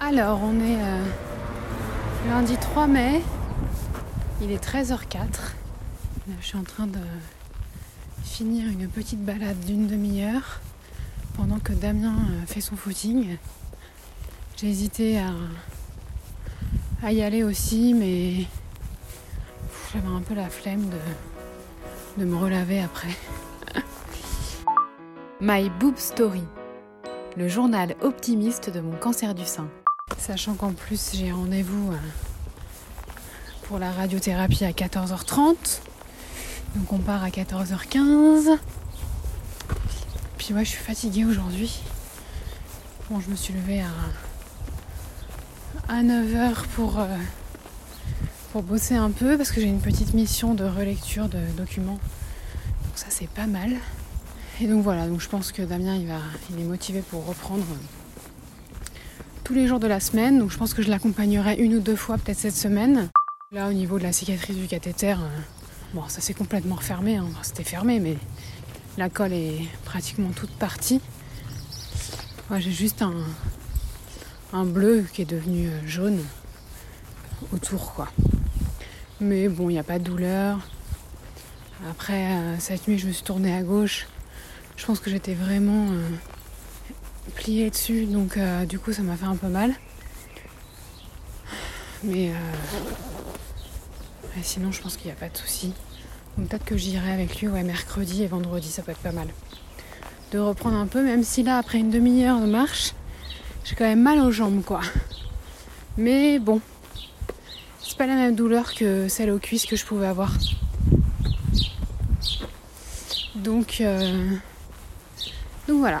Alors, on est euh, lundi 3 mai, il est 13h04. Je suis en train de finir une petite balade d'une demi-heure pendant que Damien euh, fait son footing. J'ai hésité à, y aller aussi, mais j'avais un peu la flemme de, de me relaver après. My Boob Story, le journal optimiste de mon cancer du sein. Sachant qu'en plus j'ai rendez-vous euh, pour la radiothérapie à 14h30. Donc on part à 14h15. Puis ouais, je suis fatiguée aujourd'hui. Bon, je me suis levée à, à 9h pour, euh, pour bosser un peu parce que j'ai une petite mission de relecture de documents. Donc ça c'est pas mal. Et donc voilà, je pense que Damien il, va, il est motivé pour reprendre tous les jours de la semaine. Donc je pense que je l'accompagnerai une ou deux fois peut-être cette semaine. Là au niveau de la cicatrice du cathéter, euh, bon ça s'est complètement refermé, hein. Enfin, c'était fermé mais la colle est pratiquement toute partie. Moi j'ai juste un, bleu qui est devenu euh, jaune autour quoi. Mais bon, il n'y a pas de douleur. Après, euh, cette nuit, je me suis tournée à gauche. Je pense que j'étais vraiment pliée dessus, donc euh, du coup, ça m'a fait un peu mal. Mais mais sinon, je pense qu'il n'y a pas de souci. Donc peut-être que j'irai avec lui ouais, mercredi et vendredi, ça peut être pas mal. De reprendre un peu, même si là, après une demi-heure de marche, j'ai quand même mal aux jambes, quoi. Mais bon, c'est pas la même douleur que celle aux cuisses que je pouvais avoir. Donc, euh, donc voilà.